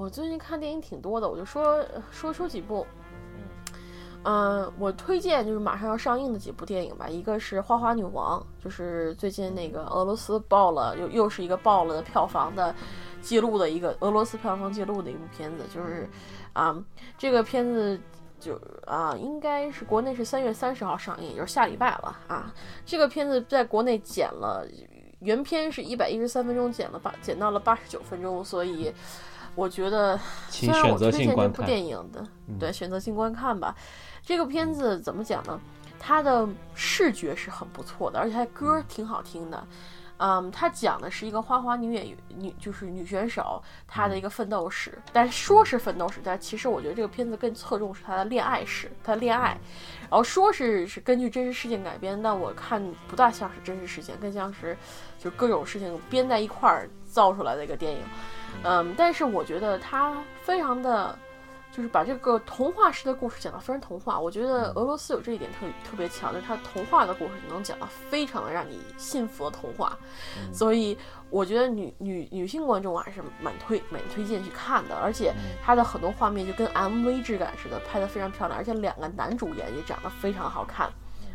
我最近看电影挺多的，我就说说说几部。嗯，我推荐就是马上要上映的几部电影吧，一个是《花花女王》，就是最近那个俄罗斯爆了，又又是一个爆了的票房的记录的一个俄罗斯票房记录的一部片子，就是啊，这个片子就啊，应该是国内是三月三十号上映，也就是下礼拜了啊。这个片子在国内剪了，原片是一百一十三分钟，剪了八剪到了八十九分钟，所以。我觉得，虽然我推荐这部电影的，对选择性观看吧。这个片子怎么讲呢？它的视觉是很不错的，而且它歌挺好听的。嗯，它讲的是一个花花女演员，女就是女选手，她的一个奋斗史。但说是奋斗史，但其实我觉得这个片子更侧重是她的恋爱史，她的恋爱。然后说是是根据真实事件改编，但我看不大像是真实事件，更像是就各种事情编在一块儿造出来的一个电影。嗯，但是我觉得它非常的，就是把这个童话式的故事讲得非常童话。我觉得俄罗斯有这一点特特别强，就是它童话的故事能讲得非常的让你信服的童话。所以我觉得女女女性观众还是蛮推蛮推荐去看的，而且它的很多画面就跟 MV 质感似的，拍得非常漂亮，而且两个男主演也长得非常好看。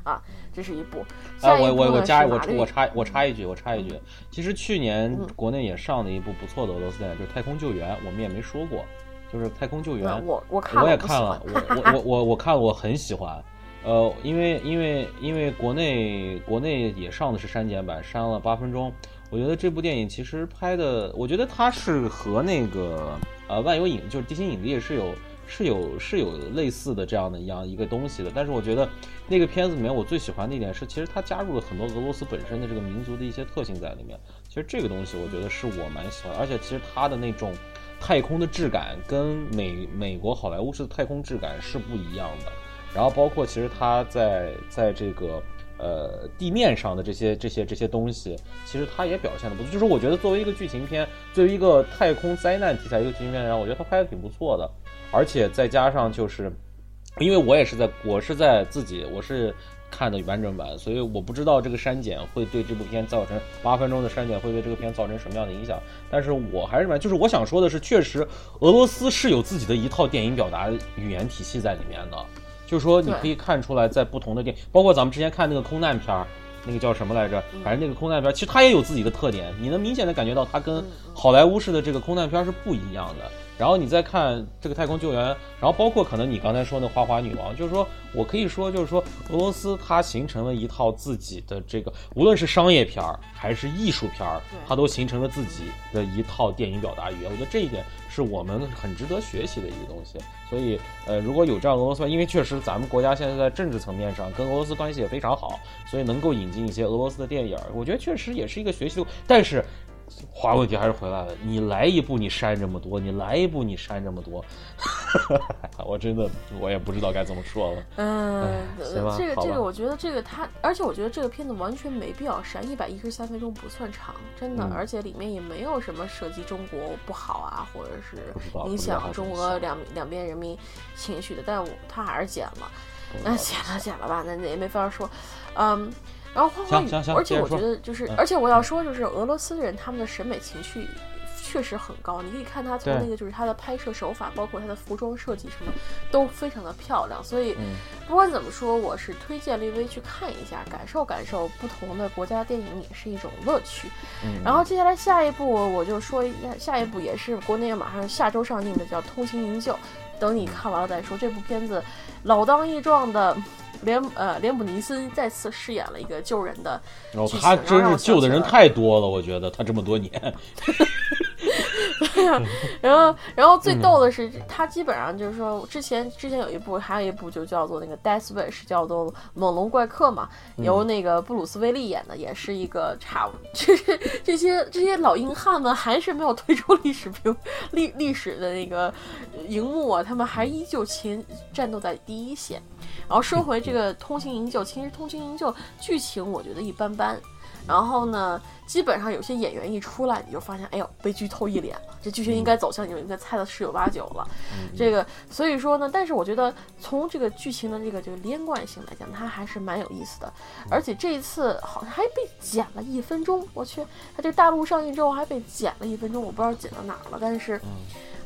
啊，这是一部。啊，我我我加我我插我插一句，我插一句。其实去年国内也上了一部不错的俄罗斯电影，就是《太空救援》，我们也没说过，就是《太空救援》。我我看我也看了，我我我我我看了，我很喜欢。呃，因为因为因为国内国内也上的是删减版，删了八分钟。我觉得这部电影其实拍的，我觉得它是和那个呃万有引就是地心引力是有。是有是有类似的这样的一样一个东西的，但是我觉得那个片子里面我最喜欢的一点是，其实它加入了很多俄罗斯本身的这个民族的一些特性在里面。其实这个东西我觉得是我蛮喜欢，而且其实它的那种太空的质感跟美美国好莱坞式的太空质感是不一样的。然后包括其实它在在这个呃地面上的这些这些这些东西，其实它也表现的不错。就是我觉得作为一个剧情片，作为一个太空灾难题材一个剧情片来讲，我觉得它拍的挺不错的。而且再加上就是，因为我也是在，我是在自己，我是看的完整版，所以我不知道这个删减会对这部片造成八分钟的删减会对这个片造成什么样的影响。但是我还是蛮，就是我想说的是，确实俄罗斯是有自己的一套电影表达语言体系在里面的，就是说你可以看出来，在不同的电影，包括咱们之前看那个空难片儿，那个叫什么来着？反正那个空难片，其实它也有自己的特点，你能明显的感觉到它跟好莱坞式的这个空难片是不一样的。然后你再看这个太空救援，然后包括可能你刚才说那花花女王，就是说我可以说，就是说俄罗斯它形成了一套自己的这个，无论是商业片儿还是艺术片儿，它都形成了自己的一套电影表达语言。我觉得这一点是我们很值得学习的一个东西。所以，呃，如果有这样俄罗斯，因为确实咱们国家现在在政治层面上跟俄罗斯关系也非常好，所以能够引进一些俄罗斯的电影，我觉得确实也是一个学习。但是。话问题还是回来了，你来一步你删这么多，你来一步你删这么多，我真的我也不知道该怎么说了。嗯，这个这个，我觉得这个他，而且我觉得这个片子完全没必要删，一百一十三分钟不算长，真的，而且里面也没有什么涉及中国不好啊，或者是影响中俄两两边人民情绪的，但我他还是剪了，那剪了剪了吧，那也没法说，嗯。然后花花女，而且我觉得就是，而且我要说就是俄罗斯人他们的审美情趣确实很高。你可以看他从那个就是他的拍摄手法，包括他的服装设计什么，都非常的漂亮。所以不管怎么说，我是推荐略微去看一下，感受感受不同的国家电影也是一种乐趣。然后接下来下一部我就说一下，下一部也是国内马上下周上映的，叫《通情营救》。等你看完了再说。这部片子老当益壮的。连呃，连姆尼森再次饰演了一个救人的然后，他真是救的人太多了，我觉得他这么多年。对呀，然后然后最逗的是，他基本上就是说，之前之前有一部，还有一部就叫做那个《Death Wish》，叫做《猛龙怪客》嘛，由那个布鲁斯威利演的，也是一个差，就 是这些这些老硬汉们还是没有退出历史屏历历史的那个荧幕啊，他们还依旧前战斗在第一线。然后说回这个《通行营救》，其实《通行营救》剧情我觉得一般般。然后呢，基本上有些演员一出来，你就发现，哎呦，被剧透一脸了。这剧情应该走向，你们应该猜的十有八九了。这个，所以说呢，但是我觉得从这个剧情的这个这个连贯性来讲，它还是蛮有意思的。而且这一次好像还被剪了一分钟，我去，它这个大陆上映之后还被剪了一分钟，我不知道剪到哪了。但是。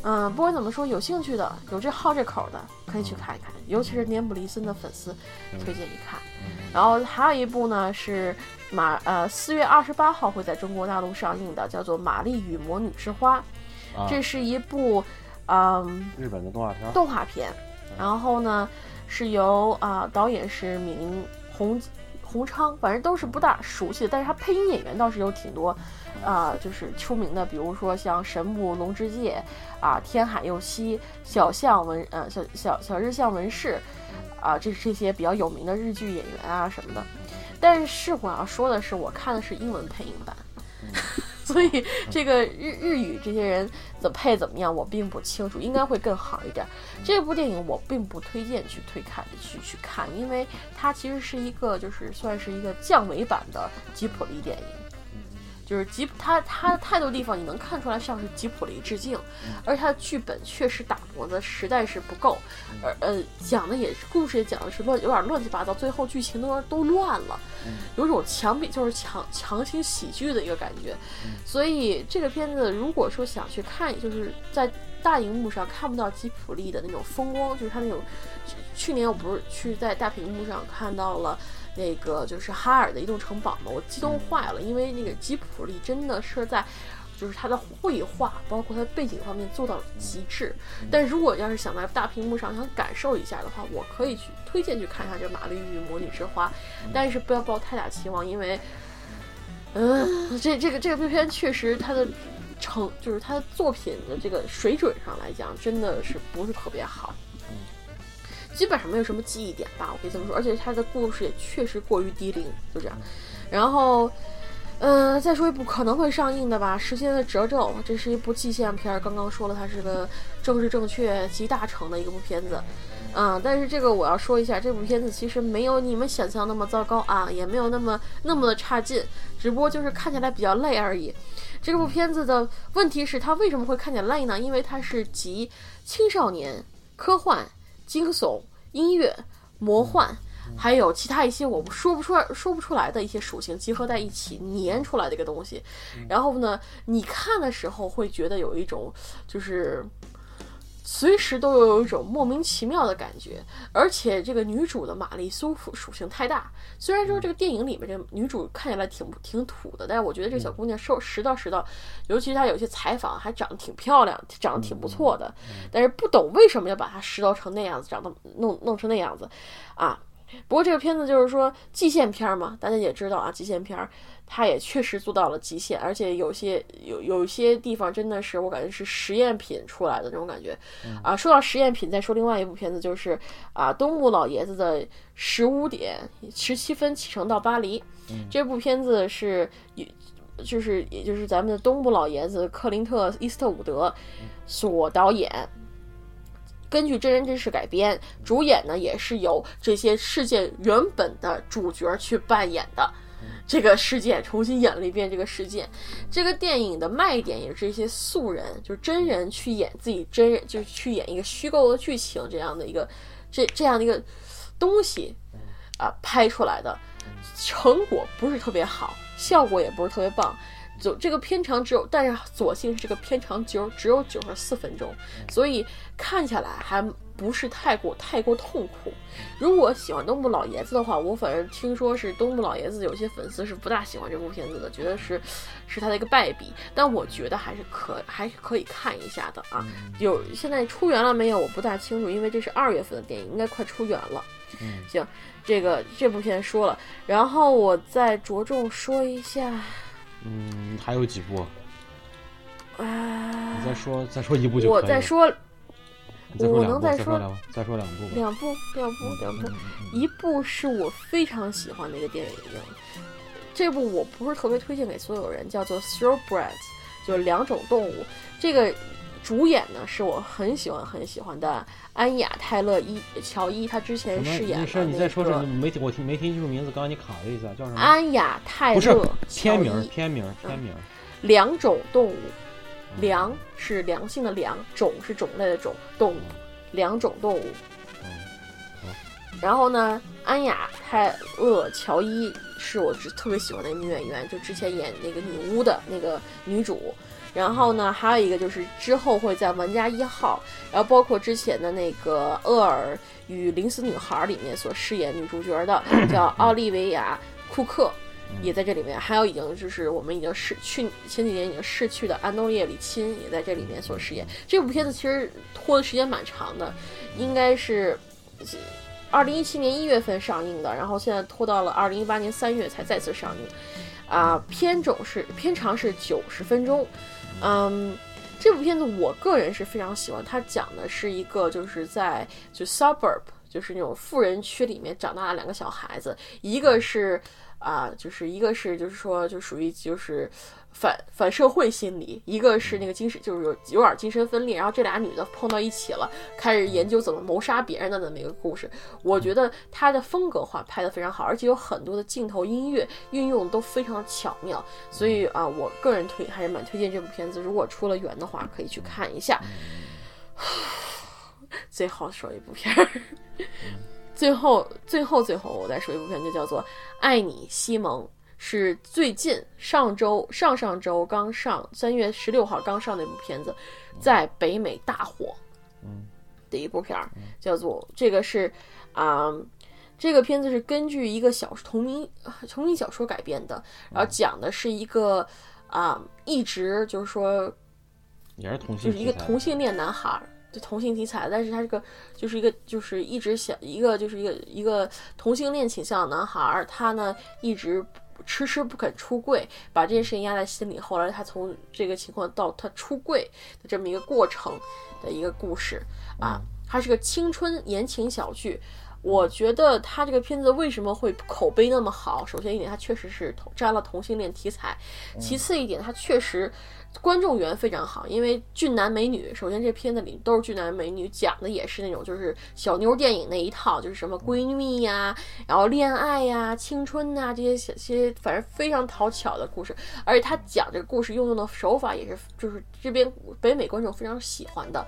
嗯，不管怎么说，有兴趣的、有这好这口的，可以去看一看，尤其是年普利森的粉丝，推荐一看。然后还有一部呢是马呃四月二十八号会在中国大陆上映的，叫做《玛丽与魔女之花》，这是一部嗯日本的动画片。动画片，然后呢是由啊导演是闵洪洪昌，反正都是不大熟悉的，但是他配音演员倒是有挺多。啊，就是出名的，比如说像神木龙之介，啊，天海佑希、小象文，呃，小小小日向文世，啊，这这些比较有名的日剧演员啊什么的。但是我要说的是，我看的是英文配音版，所以这个日日语这些人的配怎么样，我并不清楚，应该会更好一点。这部电影我并不推荐去推看去去看，因为它其实是一个就是算是一个降维版的吉普力电影。就是吉他他太多地方你能看出来像是吉普力致敬，而他的剧本确实打磨的实在是不够，而呃讲的也是故事也讲的是乱有点乱七八糟，最后剧情都都乱了，有种强比就是强强行喜剧的一个感觉，所以这个片子如果说想去看，就是在大荧幕上看不到吉普力的那种风光，就是他那种，去年我不是去在大屏幕上看到了。那个就是哈尔的移动城堡嘛，我激动坏了，因为那个吉普力真的是在，就是它的绘画，包括它背景方面做到了极致。但如果要是想在大屏幕上想感受一下的话，我可以去推荐去看一下这《玛丽与魔女之花》，但是不要抱太大期望，因为，嗯，这这个这个片确实它的成就是它的作品的这个水准上来讲，真的是不是特别好。基本上没有什么记忆点吧，我可以这么说，而且它的故事也确实过于低龄，就这样。然后，嗯，再说一部可能会上映的吧，《时间的褶皱》，这是一部纪录片，刚刚说了，它是个政治正确集大成的一部片子，嗯，但是这个我要说一下，这部片子其实没有你们想象那么糟糕啊，也没有那么那么的差劲，只不过就是看起来比较累而已。这部片子的问题是它为什么会看起来累呢？因为它是集青少年、科幻、惊悚。音乐、魔幻，还有其他一些我们说不出来、说不出来的一些属性集合在一起粘出来的一个东西。然后呢，你看的时候会觉得有一种就是。随时都有一种莫名其妙的感觉，而且这个女主的玛丽苏属性太大。虽然说这个电影里面这个女主看起来挺挺土的，但是我觉得这个小姑娘受拾到拾到，尤其是她有些采访还长得挺漂亮，长得挺不错的。但是不懂为什么要把她拾到成那样子，长得弄弄成那样子，啊。不过这个片子就是说极限片嘛，大家也知道啊，极限片儿。它也确实做到了极限，而且有些有有些地方真的是我感觉是实验品出来的那种感觉，啊，说到实验品，再说另外一部片子就是啊，东木老爷子的十五点十七分启程到巴黎，这部片子是也就是也就是咱们的东木老爷子克林特伊斯特伍德所导演，根据真人真事改编，主演呢也是由这些事件原本的主角去扮演的。这个事件重新演了一遍。这个事件，这个电影的卖点也是一些素人，就是真人去演自己真人，就是去演一个虚构的剧情这样的一个这这样的一个东西啊拍出来的，成果不是特别好，效果也不是特别棒。就这个片长只有，但是所幸是这个片长只有只有九十四分钟，所以看下来还。不是太过太过痛苦。如果喜欢东部老爷子的话，我反正听说是东部老爷子有些粉丝是不大喜欢这部片子的，觉得是是他的一个败笔。但我觉得还是可还是可以看一下的啊。有现在出源了没有？我不大清楚，因为这是二月份的电影，应该快出源了。嗯，行，这个这部片说了，然后我再着重说一下。嗯，还有几部？啊，你再说再说一部就可以。我再说。我能再说再说两部，两部两部两部，一部是我非常喜欢的一个电影，这部我不是特别推荐给所有人，叫做《Thoroughbreds》，就是两种动物。这个主演呢是我很喜欢很喜欢的安雅泰勒伊乔伊，她之前饰演的你再说说，没听我听没听清楚名字，刚刚你卡了一下，叫什么？安雅泰勒，不是片名片名片名，两种动物。良是良性的良，种是种类的种，动物，两种动物。然后呢，安雅泰勒乔伊是我特别喜欢的女演员，就之前演那个女巫的那个女主，然后呢，还有一个就是之后会在《玩家一号》，然后包括之前的那个《厄尔与临死女孩》里面所饰演女主角的 叫奥利维亚·库克，也在这里面。还有已经就是我们已经逝去前几年已经逝去的安东尼·里钦也在这里面所饰演。这部片子其实拖的时间蛮长的，应该是二零一七年一月份上映的，然后现在拖到了二零一八年三月才再次上映。啊，片种是片长是九十分钟。嗯，这部片子我个人是非常喜欢。它讲的是一个就是在就 suburb，就是那种富人区里面长大的两个小孩子，一个是啊，就是一个是就是说就属于就是。反反社会心理，一个是那个精神，就是有有点精神分裂，然后这俩女的碰到一起了，开始研究怎么谋杀别人的那么一个故事。我觉得它的风格化拍的非常好，而且有很多的镜头、音乐运用都非常巧妙，所以啊，我个人推还是蛮推荐这部片子。如果出了源的话，可以去看一下。最后说一部片儿，最后最后最后我再说一部片，就叫做《爱你，西蒙》。是最近上周上上周刚上三月十六号刚上那部片子，在北美大火，嗯，的一部片儿，叫做这个是啊，这个片子是根据一个小同名同名小说改编的，然后讲的是一个啊，一直就是说也是同性，就是一个同性恋男孩，就同性题材，但是他这个就是一个就是一直想一个就是一个一个同性恋倾向的男孩，他呢一直。迟迟不肯出柜，把这件事情压在心里。后来他从这个情况到他出柜的这么一个过程的一个故事啊，它是个青春言情小剧。我觉得他这个片子为什么会口碑那么好？首先一点，它确实是沾了同性恋题材；其次一点，它确实。观众缘非常好，因为俊男美女。首先，这片子里都是俊男美女，讲的也是那种就是小妞电影那一套，就是什么闺蜜呀，然后恋爱呀、青春呐这些些些，反正非常讨巧的故事。而且他讲这个故事运用的手法也是，就是这边北美观众非常喜欢的。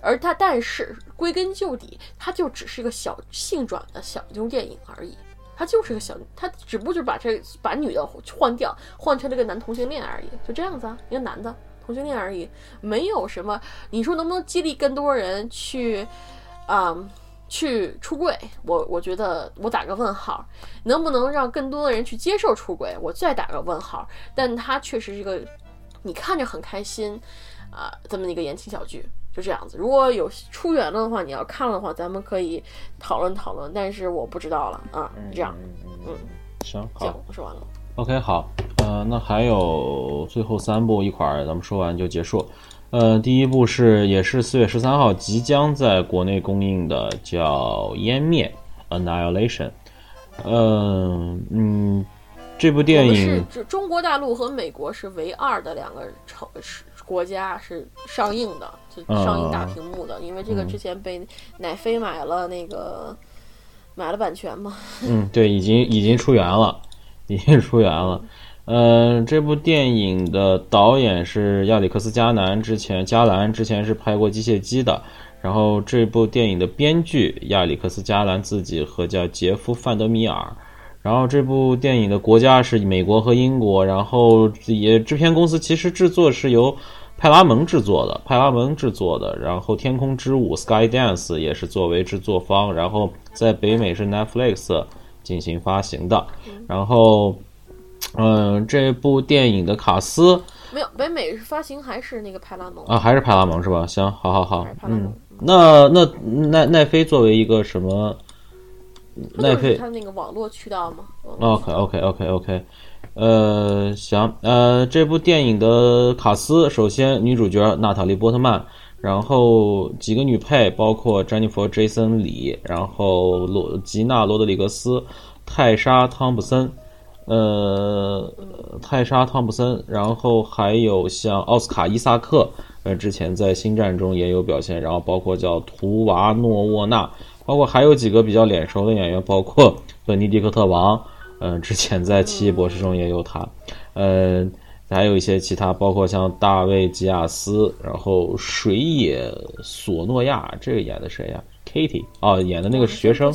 而他，但是归根究底，他就只是一个小性转的小妞电影而已。他就是个小，他只不过就是把这把女的换掉，换成了个男同性恋而已，就这样子啊，一个男的同性恋而已，没有什么。你说能不能激励更多人去，啊，去出柜？我我觉得我打个问号。能不能让更多的人去接受出轨？我再打个问号。但他确实是一个，你看着很开心，啊，这么一个言情小剧。就这样子，如果有出源了的话，你要看了的话，咱们可以讨论讨论。但是我不知道了啊，这样，嗯，行，好，说完了。OK，好，呃，那还有最后三部一块儿，咱们说完就结束。呃，第一部是也是四月十三号即将在国内公映的，叫《湮灭》（Annihilation）。嗯嗯，这部电影是中国大陆和美国是唯二的两个城市。国家是上映的，就上映大屏幕的，因为这个之前被奶飞买了那个买了版权嘛。嗯，对，已经已经出源了，已经出源了。嗯，这部电影的导演是亚历克斯加南，之前加兰之前是拍过《机械姬》的。然后这部电影的编剧亚历克斯加兰自己和叫杰夫范德米尔。然后这部电影的国家是美国和英国。然后也制片公司其实制作是由。派拉蒙制作的，派拉蒙制作的，然后《天空之舞》（Skydance） 也是作为制作方，然后在北美是 Netflix 进行发行的。然后，嗯，这部电影的卡斯没有北美是发行还是那个派拉蒙啊？还是派拉蒙是吧？行，好好好，嗯，那那奈奈飞作为一个什么？奈飞它那个网络渠道吗？OK OK OK OK。呃，行，呃，这部电影的卡斯，首先女主角娜塔莉波特曼，然后几个女配包括詹妮弗·杰森·李，然后罗吉娜·罗德里格斯、泰莎·汤普森，呃，泰莎·汤普森，然后还有像奥斯卡·伊萨克，呃，之前在《星战》中也有表现，然后包括叫图瓦诺沃纳，包括还有几个比较脸熟的演员，包括本尼迪克特·王。嗯，之前在《奇异博士》中也有他，嗯，还有一些其他，包括像大卫·吉亚斯，然后水野索诺亚，这个演的谁呀？Kitty 哦，演的那个学生，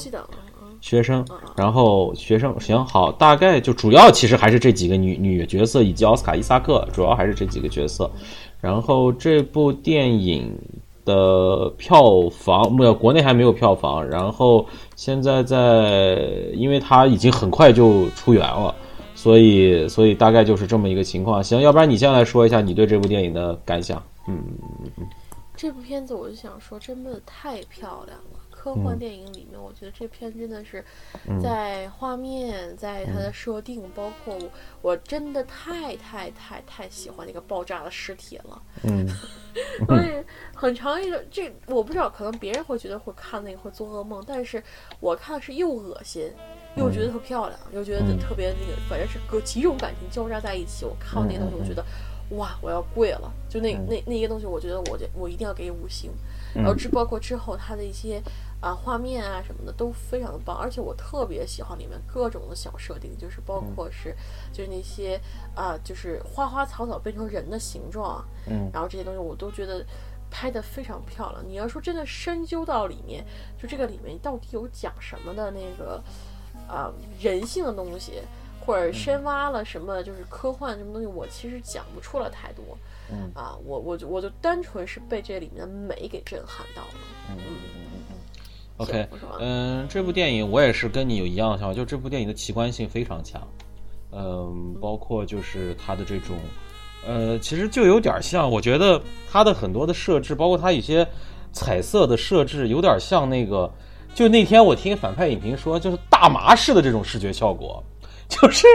学生，然后学生行好，大概就主要其实还是这几个女女角色以及奥斯卡伊萨克，主要还是这几个角色。然后这部电影的票房没有国内还没有票房，然后现在在，因为它已经很快就出源了，所以所以大概就是这么一个情况。行，要不然你先来说一下你对这部电影的感想。嗯，这部片子我就想说，真的太漂亮了。科幻电影里面，我觉得这片真的是在画面，在它的设定，包括我，我真的太太太太喜欢那个爆炸的尸体了。嗯，所以 很长一个这我不知道，可能别人会觉得会看那个会做噩梦，但是我看是又恶心，又觉得特漂亮，又觉得特别那个，反正是各几种感情交杂在一起。我看到那东西，我觉得哇，我要跪了！就那那那些东西，我觉得我我一定要给五星。然后之包括之后它的一些。啊，画面啊什么的都非常的棒，而且我特别喜欢里面各种的小设定，就是包括是就是那些啊，就是花花草草变成人的形状，嗯，然后这些东西我都觉得拍的非常漂亮。你要说真的深究到里面，就这个里面到底有讲什么的那个啊人性的东西，或者深挖了什么就是科幻什么东西，我其实讲不出来太多，嗯。啊，我我就我就单纯是被这里面的美给震撼到了，嗯。OK，嗯，这部电影我也是跟你有一样的想法，就这部电影的奇观性非常强，嗯，包括就是它的这种，呃，其实就有点像，我觉得它的很多的设置，包括它一些彩色的设置，有点像那个，就那天我听反派影评说，就是大麻式的这种视觉效果，就是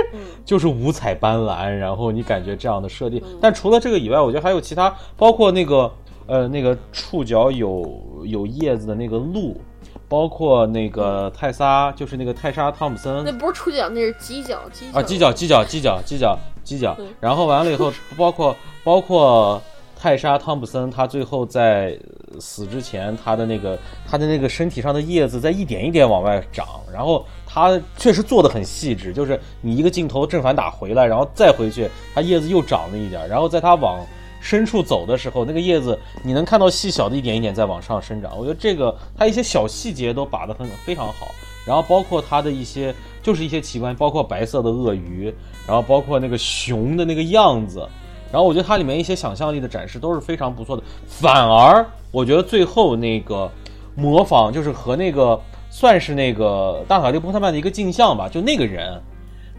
就是五彩斑斓，然后你感觉这样的设定，但除了这个以外，我觉得还有其他，包括那个呃那个触角有有叶子的那个鹿。包括那个泰莎，就是那个泰莎汤普森，那不是触角，那是犄角，犄角啊，犄角，犄角，犄角，犄角，犄角。然后完了以后，包括包括泰莎汤普森，他最后在死之前，他的那个他的那个身体上的叶子在一点一点往外长，然后他确实做的很细致，就是你一个镜头正反打回来，然后再回去，他叶子又长了一点，然后在他往。深处走的时候，那个叶子你能看到细小的一点一点在往上生长。我觉得这个它一些小细节都把得很非常好，然后包括它的一些就是一些奇观，包括白色的鳄鱼，然后包括那个熊的那个样子，然后我觉得它里面一些想象力的展示都是非常不错的。反而我觉得最后那个模仿就是和那个算是那个大塔利波特曼的一个镜像吧，就那个人。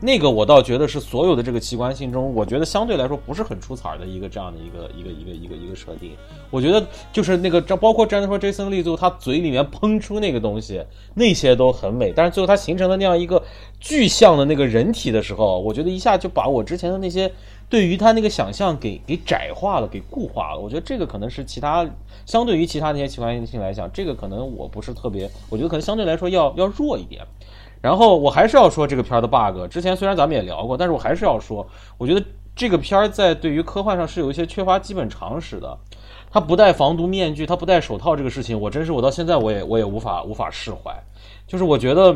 那个我倒觉得是所有的这个奇观性中，我觉得相对来说不是很出彩的一个这样的一个一个一个一个一个设定。我觉得就是那个，这包括詹德说 Jason 利最后他嘴里面喷出那个东西，那些都很美。但是最后他形成了那样一个具象的那个人体的时候，我觉得一下就把我之前的那些对于他那个想象给给窄化了，给固化了。我觉得这个可能是其他相对于其他那些奇观性来讲，这个可能我不是特别，我觉得可能相对来说要要弱一点。然后我还是要说这个片儿的 bug。之前虽然咱们也聊过，但是我还是要说，我觉得这个片儿在对于科幻上是有一些缺乏基本常识的。他不戴防毒面具，他不戴手套，这个事情我真是我到现在我也我也无法无法释怀。就是我觉得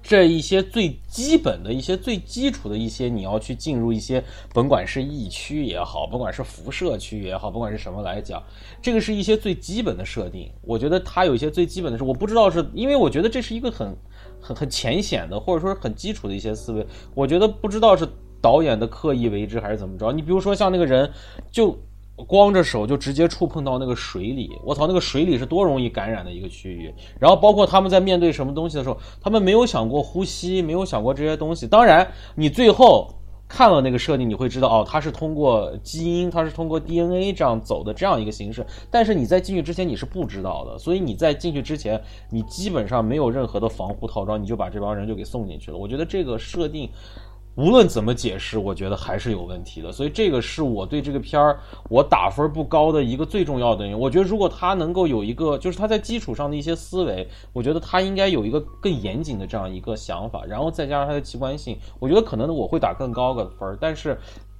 这一些最基本的一些最基础的一些，你要去进入一些，甭管是疫区也好，甭管是辐射区也好，甭管是什么来讲，这个是一些最基本的设定。我觉得它有一些最基本的是，我不知道是因为我觉得这是一个很。很很浅显的，或者说很基础的一些思维，我觉得不知道是导演的刻意为之还是怎么着。你比如说像那个人，就光着手就直接触碰到那个水里，我操，那个水里是多容易感染的一个区域。然后包括他们在面对什么东西的时候，他们没有想过呼吸，没有想过这些东西。当然，你最后。看了那个设定，你会知道哦，它是通过基因，它是通过 DNA 这样走的这样一个形式。但是你在进去之前你是不知道的，所以你在进去之前，你基本上没有任何的防护套装，你就把这帮人就给送进去了。我觉得这个设定。无论怎么解释，我觉得还是有问题的，所以这个是我对这个片儿我打分不高的一个最重要的原因。我觉得如果他能够有一个，就是他在基础上的一些思维，我觉得他应该有一个更严谨的这样一个想法，然后再加上他的奇观性，我觉得可能我会打更高的分儿。但是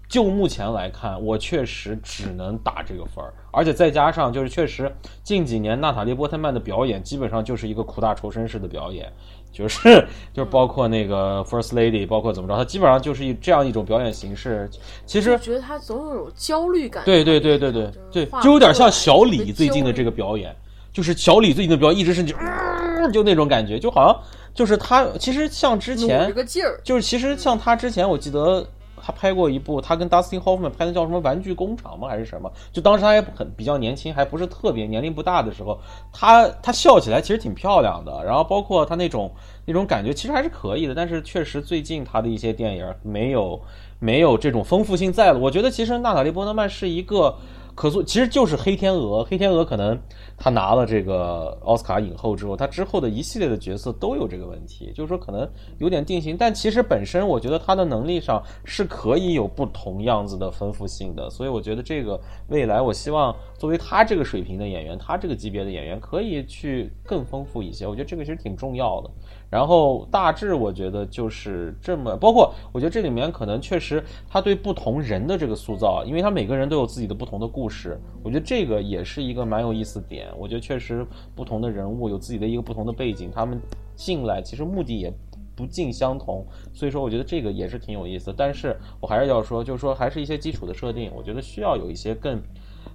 就目前来看，我确实只能打这个分儿，而且再加上就是确实近几年娜塔莉波特曼的表演基本上就是一个苦大仇深式的表演。就是 就是包括那个 First Lady，包括怎么着，他基本上就是一这样一种表演形式。其实觉得他总有种焦虑感。对对对对对对，就有点像小李最近的这个表演，就是小李最近的表演一直是就 就那种感觉，就好像就是他其实像之前这个劲儿，就是其实像他之前，我记得他拍过一部，他跟 Dustin Hoffman 拍的叫什么《玩具工厂》吗？还是什么？就当时他还很比较年轻，还不是特别年龄不大的时候，他他笑起来其实挺漂亮的。然后包括他那种那种感觉，其实还是可以的。但是确实最近他的一些电影没有没有这种丰富性在了。我觉得其实娜塔莉波特曼是一个。可塑其实就是黑天鹅，黑天鹅可能他拿了这个奥斯卡影后之后，他之后的一系列的角色都有这个问题，就是说可能有点定型。但其实本身我觉得他的能力上是可以有不同样子的丰富性的，所以我觉得这个未来我希望作为他这个水平的演员，他这个级别的演员可以去更丰富一些。我觉得这个其实挺重要的。然后大致我觉得就是这么，包括我觉得这里面可能确实他对不同人的这个塑造，因为他每个人都有自己的不同的故事，我觉得这个也是一个蛮有意思点。我觉得确实不同的人物有自己的一个不同的背景，他们进来其实目的也不尽相同，所以说我觉得这个也是挺有意思。但是我还是要说，就是说还是一些基础的设定，我觉得需要有一些更。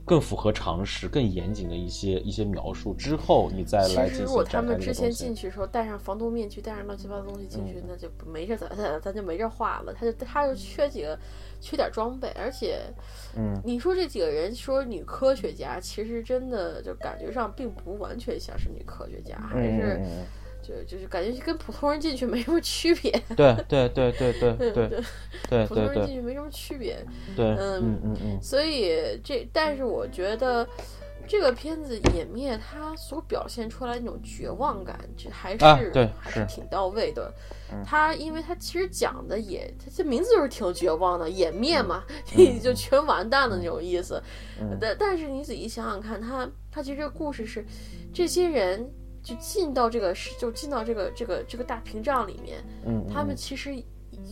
更符合常识、更严谨的一些一些描述之后，你再来其实如果他们之前进去的时候戴上防毒面具、戴上乱七八糟东西进去，那就没这咱咱咱就没这话了。他就他就缺几个，缺点装备，而且，嗯，你说这几个人说女科学家，其实真的就感觉上并不完全像是女科学家，还是。就就是感觉跟普通人进去没什么区别，对对对对对对对 对，普通人进去没什么区别，对，嗯嗯嗯，所以这但是我觉得这个片子湮灭它所表现出来那种绝望感，这还是对还是挺到位的。它因为它其实讲的也，它这名字就是挺绝望的，湮灭嘛，就全完蛋的那种意思。但但是你仔细想想看，它它其实这个故事是这些人。就进到这个是，就进到这个这个这个大屏障里面，嗯，他们其实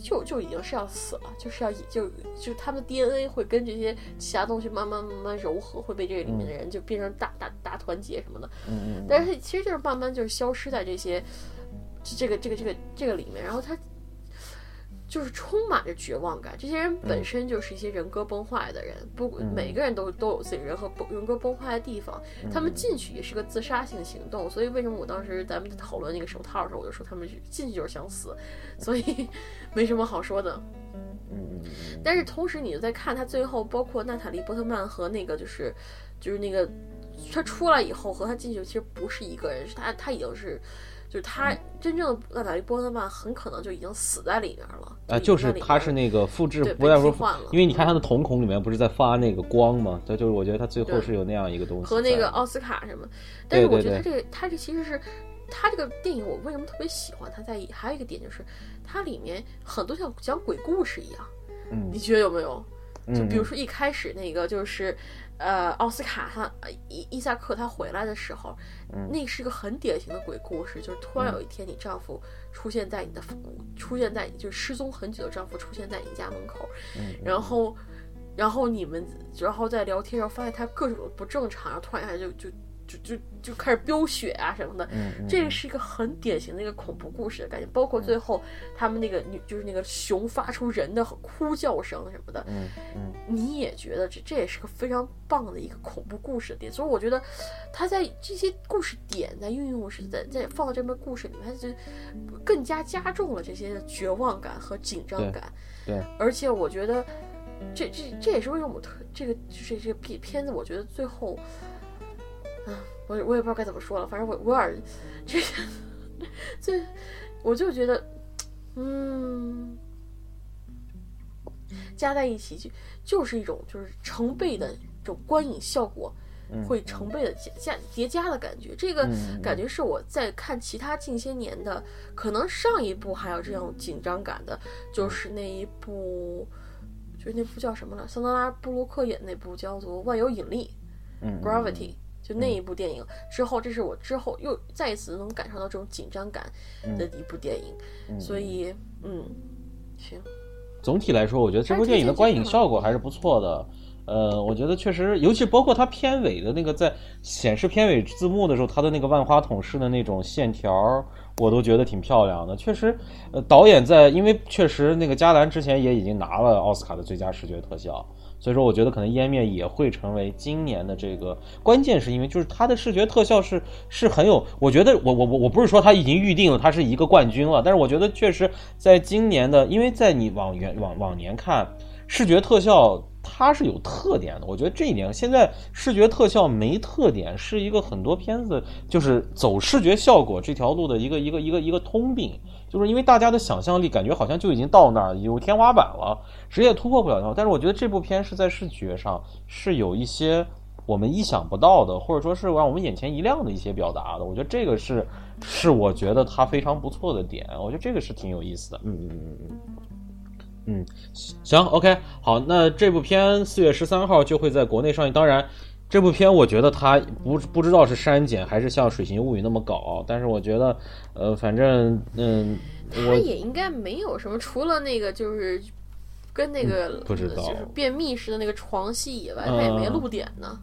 就就已经是要死了，就是要就就他们的 DNA 会跟这些其他东西慢慢慢慢柔合，会被这个里面的人就变成大大大团结什么的，嗯嗯，但是其实就是慢慢就是消失在这些这个这个这个这个里面，然后他。就是充满着绝望感，这些人本身就是一些人格崩坏的人，不，每个人都都有自己人和崩人格崩坏的地方。他们进去也是个自杀性行动，所以为什么我当时咱们讨论那个手套的时候，我就说他们进去就是想死，所以 没什么好说的。嗯但是同时，你在看他最后，包括娜塔莉波特曼和那个就是就是那个他出来以后和他进去其实不是一个人，是他他已经是。就是他真正的娜塔利波特曼很可能就已经死在里面了啊！就是他是那个复制，不要说换了，因为你看他的瞳孔里面不是在发那个光吗？他就是我觉得他最后是有那样一个东西和那个奥斯卡什么。但是我觉得他这个他这其实是他这个电影，我为什么特别喜欢他？在意还有一个点就是它里面很多像讲鬼故事一样，嗯，你觉得有没有？就比如说一开始那个就是。呃，奥斯卡他伊伊萨克他回来的时候，那是个很典型的鬼故事，就是突然有一天你丈夫出现在你的出现在就失踪很久的丈夫出现在你家门口，然后然后你们然后在聊天时候发现他各种不正常，然后突然一下就就。就就就开始飙血啊什么的，这个是一个很典型的一个恐怖故事的感觉，包括最后他们那个女就是那个熊发出人的哭叫声什么的，嗯嗯，你也觉得这这也是个非常棒的一个恐怖故事点，所以我觉得他在这些故事点在运用是在在放到这边故事里面，就更加加重了这些绝望感和紧张感，对，而且我觉得这这这也是为什么我特这个就是这个片片子，我觉得最后。嗯，我我也不知道该怎么说了，反正我我有点这这，我就觉得，嗯，加在一起就就是一种就是成倍的这种观影效果，会成倍的加加叠加的感觉。这个感觉是我在看其他近些年的，可能上一部还有这种紧张感的，就是那一部，就是那部叫什么了？桑德拉布洛克演那部叫做《万有引力》，Gravity。就那一部电影之后，这是我之后又再一次能感受到这种紧张感的一部电影，所以嗯，行。总体来说，我觉得这部电影的观影效果还是不错的。呃，我觉得确实，尤其包括它片尾的那个在显示片尾字幕的时候，它的那个万花筒式的那种线条，我都觉得挺漂亮的。确实，呃，导演在因为确实那个加兰之前也已经拿了奥斯卡的最佳视觉特效。所以说我觉得可能湮灭也会成为今年的这个关键，是因为就是它的视觉特效是是很有，我觉得我我我我不是说它已经预定了它是一个冠军了，但是我觉得确实在今年的，因为在你往原往往年看视觉特效。它是有特点的，我觉得这一点现在视觉特效没特点，是一个很多片子就是走视觉效果这条路的一个一个一个一个通病，就是因为大家的想象力感觉好像就已经到那儿有天花板了，谁也突破不了。但是我觉得这部片是在视觉上是有一些我们意想不到的，或者说是让我们眼前一亮的一些表达的。我觉得这个是是我觉得它非常不错的点，我觉得这个是挺有意思的。嗯嗯嗯嗯。嗯，行，OK，好，那这部片四月十三号就会在国内上映。当然，这部片我觉得它不不知道是删减还是像《水形物语》那么搞，但是我觉得，呃，反正，嗯，它也应该没有什么，除了那个就是跟那个不知道就是便秘时的那个床戏以外，它也没露点呢。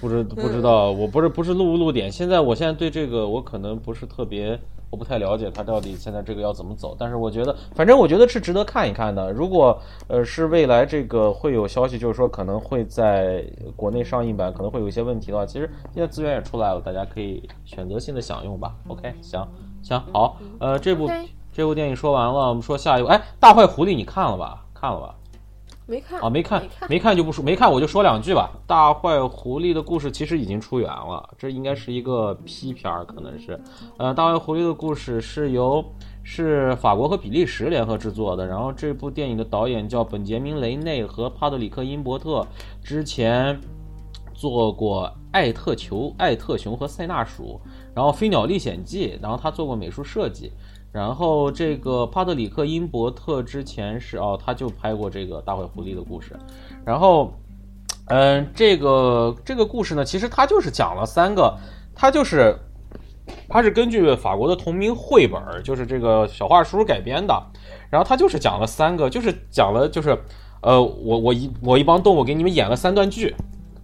不知不知道，我不是不是露不露点。现在我现在对这个我可能不是特别。我不太了解它到底现在这个要怎么走，但是我觉得，反正我觉得是值得看一看的。如果呃是未来这个会有消息，就是说可能会在国内上映版可能会有一些问题的话，其实现在资源也出来了，大家可以选择性的享用吧。OK，行行好，呃，这部这部电影说完了，我们说下一部。哎，大坏狐狸你看了吧？看了吧？没看啊，没看，没看就不说，没看我就说两句吧。大坏狐狸的故事其实已经出源了，这应该是一个 P 片儿，可能是。呃，大坏狐狸的故事是由是法国和比利时联合制作的，然后这部电影的导演叫本杰明·雷内和帕特里克·因伯特，之前做过《艾特球》《艾特熊》和《塞纳鼠》，然后《飞鸟历险记》，然后他做过美术设计。然后这个帕特里克·因伯特之前是哦，他就拍过这个大坏狐狸的故事。然后，嗯，这个这个故事呢，其实他就是讲了三个，他就是他是根据法国的同名绘本，就是这个小画书改编的。然后他就是讲了三个，就是讲了就是，呃，我我一我一帮动物给你们演了三段剧，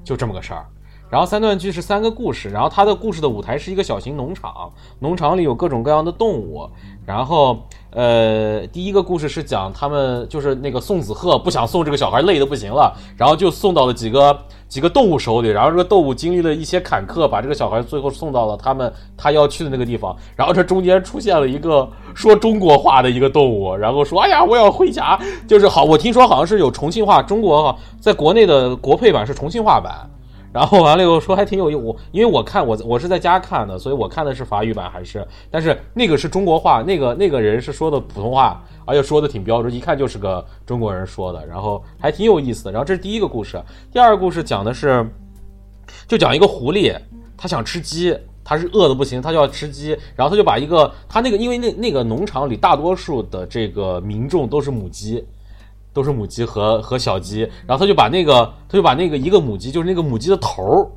就这么个事儿。然后三段剧是三个故事，然后它的故事的舞台是一个小型农场，农场里有各种各样的动物。然后，呃，第一个故事是讲他们就是那个送子鹤不想送这个小孩，累得不行了，然后就送到了几个几个动物手里。然后这个动物经历了一些坎坷，把这个小孩最后送到了他们他要去的那个地方。然后这中间出现了一个说中国话的一个动物，然后说：“哎呀，我要回家。”就是好，我听说好像是有重庆话，中国在国内的国配版是重庆话版。然后完了以后说还挺有用，我因为我看我我是在家看的，所以我看的是法语版还是，但是那个是中国话，那个那个人是说的普通话，而且说的挺标准，一看就是个中国人说的，然后还挺有意思的。然后这是第一个故事，第二个故事讲的是，就讲一个狐狸，他想吃鸡，他是饿的不行，他就要吃鸡，然后他就把一个他那个因为那那个农场里大多数的这个民众都是母鸡。都是母鸡和和小鸡，然后他就把那个他就把那个一个母鸡，就是那个母鸡的头儿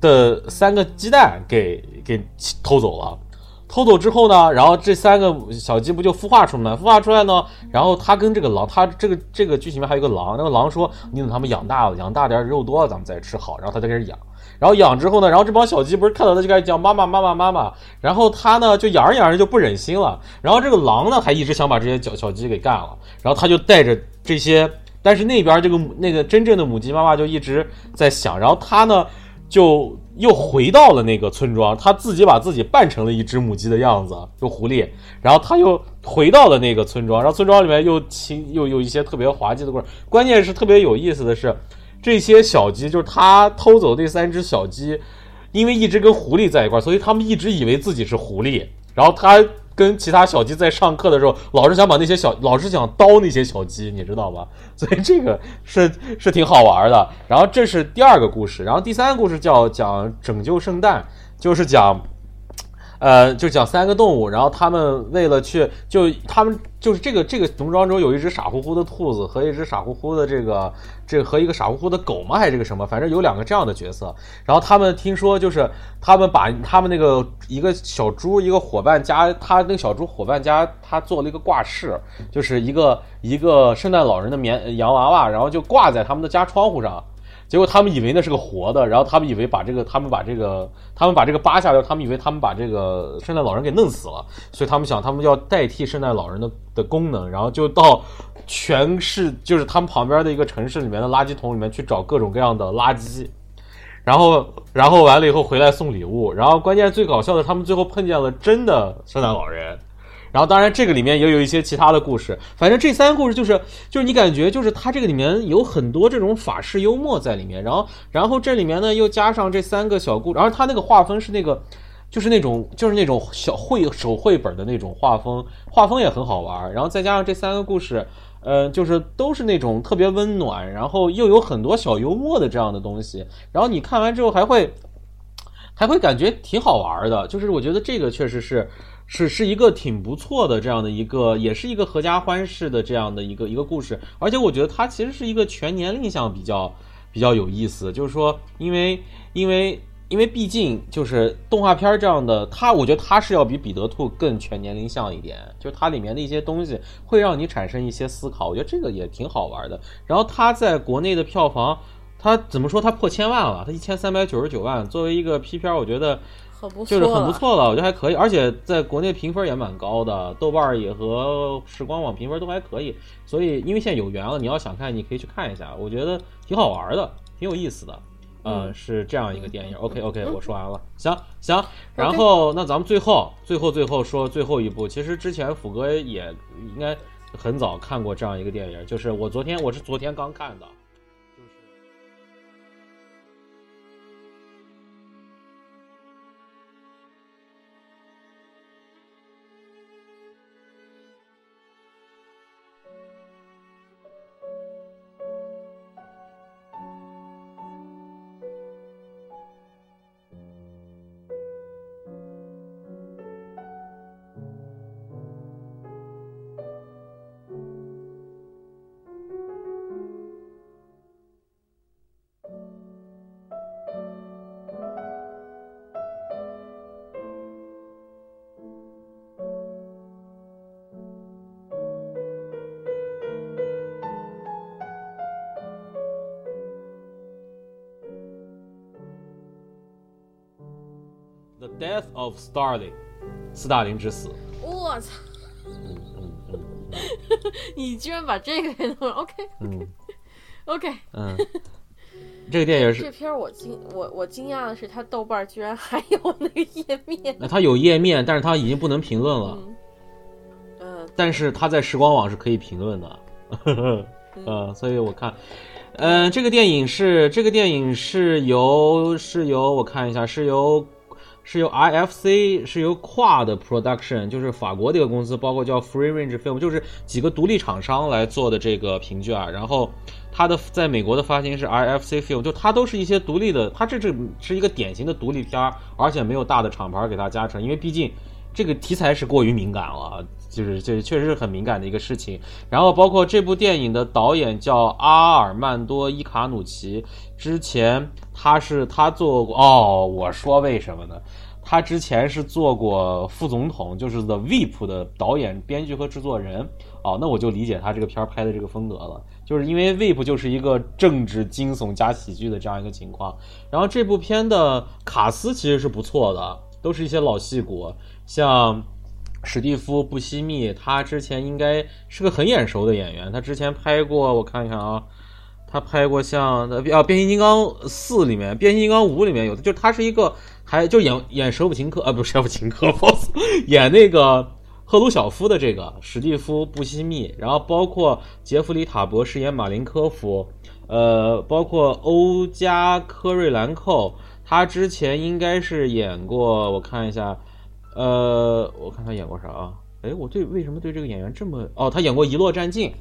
的三个鸡蛋给给偷走了。偷走之后呢，然后这三个小鸡不就孵化出来？孵化出来呢，然后他跟这个狼，他这个这个剧情里面还有个狼，那个狼说：“你等他们养大了，养大点肉多了，咱们再吃好。”然后他就开始养。然后养之后呢，然后这帮小鸡不是看到他就开始叫妈妈妈妈妈妈，然后他呢就养着养着就不忍心了，然后这个狼呢还一直想把这些小小鸡给干了，然后他就带着这些，但是那边这个那个真正的母鸡妈妈就一直在想，然后他呢就又回到了那个村庄，他自己把自己扮成了一只母鸡的样子，就狐狸，然后他又回到了那个村庄，然后村庄里面又亲又有一些特别滑稽的故事，关键是特别有意思的是。这些小鸡就是他偷走那三只小鸡，因为一直跟狐狸在一块，所以他们一直以为自己是狐狸。然后他跟其他小鸡在上课的时候，老是想把那些小，老是想刀那些小鸡，你知道吧？所以这个是是挺好玩的。然后这是第二个故事，然后第三个故事叫讲拯救圣诞，就是讲。呃，就讲三个动物，然后他们为了去，就他们就是这个这个农庄中有一只傻乎乎的兔子和一只傻乎乎的这个这和一个傻乎乎的狗吗？还是这个什么？反正有两个这样的角色。然后他们听说就是他们把他们那个一个小猪一个伙伴家，他那个小猪伙伴家他做了一个挂饰，就是一个一个圣诞老人的棉洋娃娃，然后就挂在他们的家窗户上。结果他们以为那是个活的，然后他们以为把这个，他们把这个，他们把这个扒下来，他们以为他们把这个圣诞老人给弄死了，所以他们想，他们要代替圣诞老人的的功能，然后就到全市就是他们旁边的一个城市里面的垃圾桶里面去找各种各样的垃圾，然后然后完了以后回来送礼物，然后关键最搞笑的，他们最后碰见了真的圣诞老人。然后，当然，这个里面也有一些其他的故事。反正这三个故事就是，就是你感觉就是它这个里面有很多这种法式幽默在里面。然后，然后这里面呢又加上这三个小故，然后它那个画风是那个，就是那种就是那种小绘手绘本的那种画风，画风也很好玩。然后再加上这三个故事，呃，就是都是那种特别温暖，然后又有很多小幽默的这样的东西。然后你看完之后还会还会感觉挺好玩的。就是我觉得这个确实是。是是一个挺不错的这样的一个，也是一个合家欢式的这样的一个一个故事，而且我觉得它其实是一个全年龄向比较比较有意思，就是说，因为因为因为毕竟就是动画片这样的，它我觉得它是要比彼得兔更全年龄向一点，就它里面的一些东西会让你产生一些思考，我觉得这个也挺好玩的。然后它在国内的票房，它怎么说它破千万了？它一千三百九十九万，作为一个 P 片，我觉得。就是很不错了，我觉得还可以，而且在国内评分也蛮高的，豆瓣也和时光网评分都还可以。所以，因为现在有缘了，你要想看，你可以去看一下，我觉得挺好玩的，挺有意思的。嗯，是这样一个电影。OK OK，我说完了。行行，然后那咱们最后最后最后说最后一部，其实之前虎哥也应该很早看过这样一个电影，就是我昨天我是昨天刚看的。Of Stalin，斯大林之死。我操！嗯嗯嗯，你居然把这个给弄了？OK，嗯，OK，嗯，这个电影是这片我惊我我惊讶的是，它豆瓣居然还有那个页面。那它有页面，但是它已经不能评论了。嗯，但是它在时光网是可以评论的。嗯，所以我看，嗯，这个电影是这个电影是由是由我看一下是由。是由 IFC 是由跨的 Production，就是法国的一个公司，包括叫 Free Range Film，就是几个独立厂商来做的这个评卷。然后它的在美国的发行是 IFC Film，就它都是一些独立的，它这是是一个典型的独立片儿，而且没有大的厂牌给它加成，因为毕竟这个题材是过于敏感了，就是这确实是很敏感的一个事情。然后包括这部电影的导演叫阿尔曼多伊卡努奇，之前他是他做过哦，我说为什么呢？他之前是做过副总统，就是 The VIP 的导演、编剧和制作人。哦，那我就理解他这个片儿拍的这个风格了，就是因为 VIP 就是一个政治惊悚加喜剧的这样一个情况。然后这部片的卡斯其实是不错的，都是一些老戏骨，像史蒂夫·布西密，他之前应该是个很眼熟的演员，他之前拍过，我看一看啊，他拍过像啊《变形金刚四》里面，《变形金刚五》里面有的，就他是一个。还就演演舍甫琴科啊，不是舍甫琴科，boss 演那个赫鲁晓夫的这个史蒂夫·布西密，然后包括杰弗里·塔博饰演马林科夫，呃，包括欧加科瑞兰寇，他之前应该是演过，我看一下，呃，我看他演过啥啊？哎，我对为什么对这个演员这么哦，他演过《遗落战境》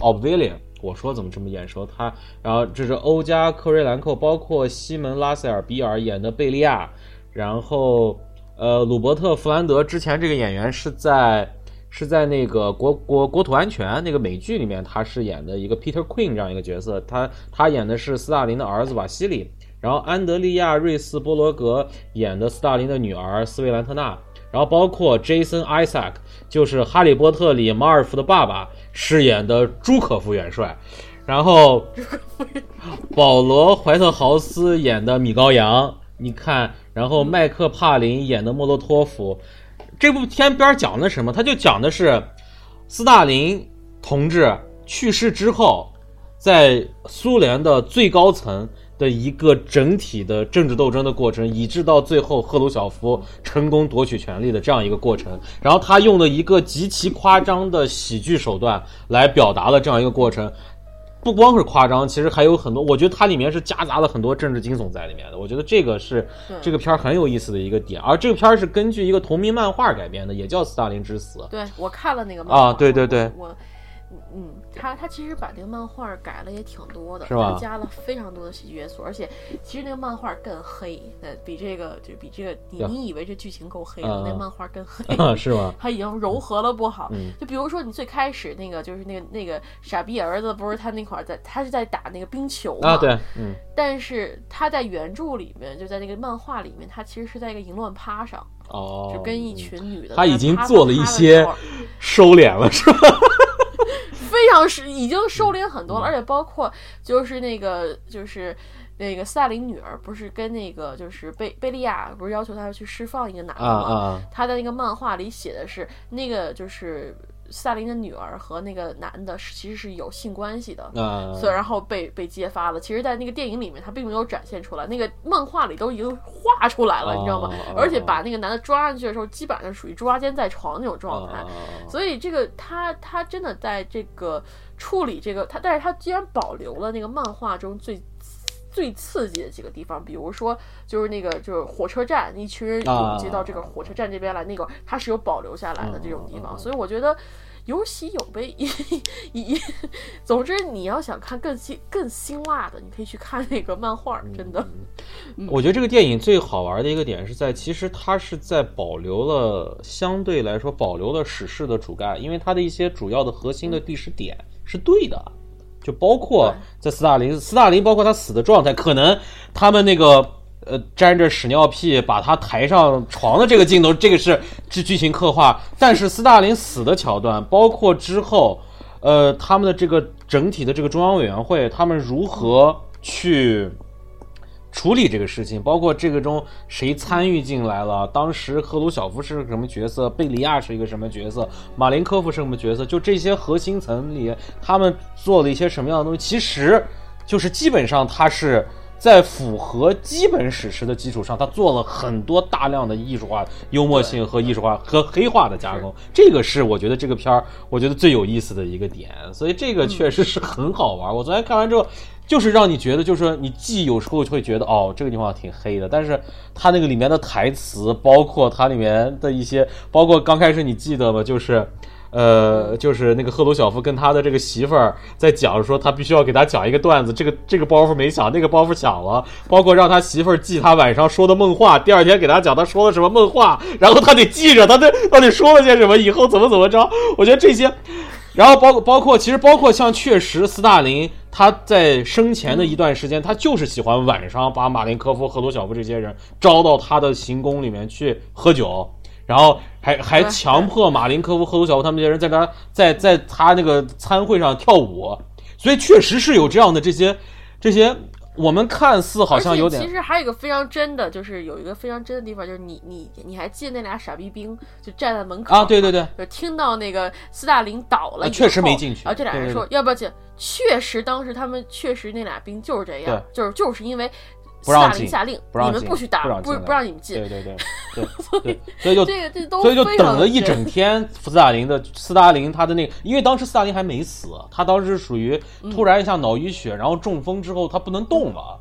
，Oblivion。我说怎么这么眼熟？他，然后这是欧加科瑞兰蔻，包括西门拉塞尔比尔演的贝利亚，然后呃鲁伯特弗兰德之前这个演员是在是在那个国国国土安全那个美剧里面，他是演的一个 Peter Queen 这样一个角色，他他演的是斯大林的儿子瓦西里，然后安德利亚瑞斯波罗格演的斯大林的女儿斯维兰特娜，然后包括 Jason Isaac 就是哈利波特里马尔福的爸爸。饰演的朱可夫元帅，然后 保罗怀特豪斯演的米高扬，你看，然后麦克帕林演的莫洛托夫，这部片边讲的什么？他就讲的是斯大林同志去世之后，在苏联的最高层的一个整体的政治斗争的过程，以致到最后赫鲁晓夫成功夺取权力的这样一个过程。然后他用了一个极其夸张的喜剧手段来表达了这样一个过程。不光是夸张，其实还有很多。我觉得它里面是夹杂了很多政治惊悚在里面的。我觉得这个是这个片儿很有意思的一个点。而这个片儿是根据一个同名漫画改编的，也叫《斯大林之死》。对我看了那个漫画啊，对对对，我。嗯，他他其实把那个漫画改了也挺多的，是吧？加了非常多的喜剧元素，而且其实那个漫画更黑，呃，比这个就比这个你你以为这剧情够黑的，那漫画更黑，是吗？他已经柔和了不好。就比如说你最开始那个就是那个那个傻逼儿子，不是他那块在他是在打那个冰球啊？对，嗯。但是他在原著里面，就在那个漫画里面，他其实是在一个淫乱趴上，哦，就跟一群女的，他已经做了一些收敛了，是吧？非常是已经收敛很多了，而且包括就是那个就是那个斯大林女儿，不是跟那个就是贝贝利亚不是要求他要去释放一个男的吗？他的那个漫画里写的是那个就是。萨林的女儿和那个男的是其实是有性关系的，嗯所以然后被被揭发了。其实，在那个电影里面，他并没有展现出来，那个漫画里都已经画出来了，你知道吗？而且把那个男的抓上去的时候，基本上属于抓奸在床那种状态。所以，这个他他真的在这个处理这个他，但是他居然保留了那个漫画中最最刺激的几个地方，比如说就是那个就是火车站，一群人涌接到这个火车站这边来，那个它是有保留下来的这种地方。所以我觉得。有喜有悲，一总之你要想看更辛更辛辣的，你可以去看那个漫画，真的。我觉得这个电影最好玩的一个点是在，其实它是在保留了相对来说保留了史事的主干，因为它的一些主要的核心的历史点是对的，就包括在斯大林，斯大林包括他死的状态，可能他们那个。呃，沾着屎尿屁把他抬上床的这个镜头，这个是是剧情刻画。但是斯大林死的桥段，包括之后，呃，他们的这个整体的这个中央委员会，他们如何去处理这个事情，包括这个中谁参与进来了，当时赫鲁晓夫是个什么角色，贝利亚是一个什么角色，马林科夫是什么角色，就这些核心层里，他们做了一些什么样的东西，其实就是基本上他是。在符合基本史实的基础上，他做了很多大量的艺术化、幽默性和艺术化和黑化的加工。这个是我觉得这个片儿，我觉得最有意思的一个点。所以这个确实是很好玩。我昨天看完之后，就是让你觉得，就是你既有时候就会觉得哦，这个地方挺黑的，但是它那个里面的台词，包括它里面的一些，包括刚开始你记得吗？就是。呃，就是那个赫鲁晓夫跟他的这个媳妇儿在讲说，他必须要给他讲一个段子，这个这个包袱没响，那个包袱响了，包括让他媳妇儿记他晚上说的梦话，第二天给他讲他说了什么梦话，然后他得记着他这到底说了些什么，以后怎么怎么着。我觉得这些，然后包括包括其实包括像确实斯大林他在生前的一段时间，他就是喜欢晚上把马林科夫、赫鲁晓夫这些人招到他的行宫里面去喝酒。然后还还强迫马林科夫、赫鲁晓夫他们这些人在他在在他那个餐会上跳舞，所以确实是有这样的这些这些，我们看似好像有点。其实还有一个非常真的，就是有一个非常真的地方，就是你你你还记得那俩傻逼兵就站在门口啊？对对对，就听到那个斯大林倒了，确实没进去。然后这俩人说要不要进？确实当时他们确实那俩兵就是这样，就是就是因为。斯大林下令，你们不许打，不不让你们进。对对对 对，所以就这个这都所以就等了一整天。斯大林的斯大林他的那个，因为当时斯大林还没死，他当时属于突然一下脑淤血，然后中风之后他不能动了，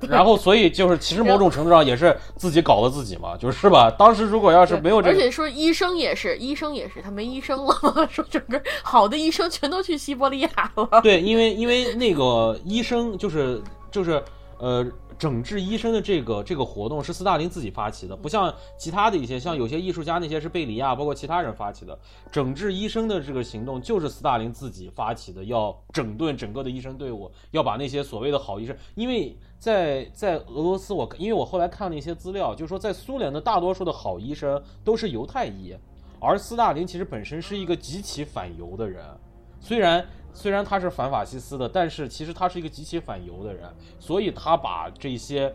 然后所以就是其实某种程度上也是自己搞了自己嘛，就是是吧？当时如果要是没有这，而且说医生也是医生也是他没医生了，说整个好的医生全都去西伯利亚了。对，因为因为那个医生就是就是。呃，整治医生的这个这个活动是斯大林自己发起的，不像其他的一些，像有些艺术家那些是贝里亚，包括其他人发起的。整治医生的这个行动就是斯大林自己发起的，要整顿整个的医生队伍，要把那些所谓的好医生，因为在在俄罗斯，我因为我后来看了一些资料，就是说在苏联的大多数的好医生都是犹太裔，而斯大林其实本身是一个极其反犹的人，虽然。虽然他是反法西斯的，但是其实他是一个极其反犹的人，所以他把这些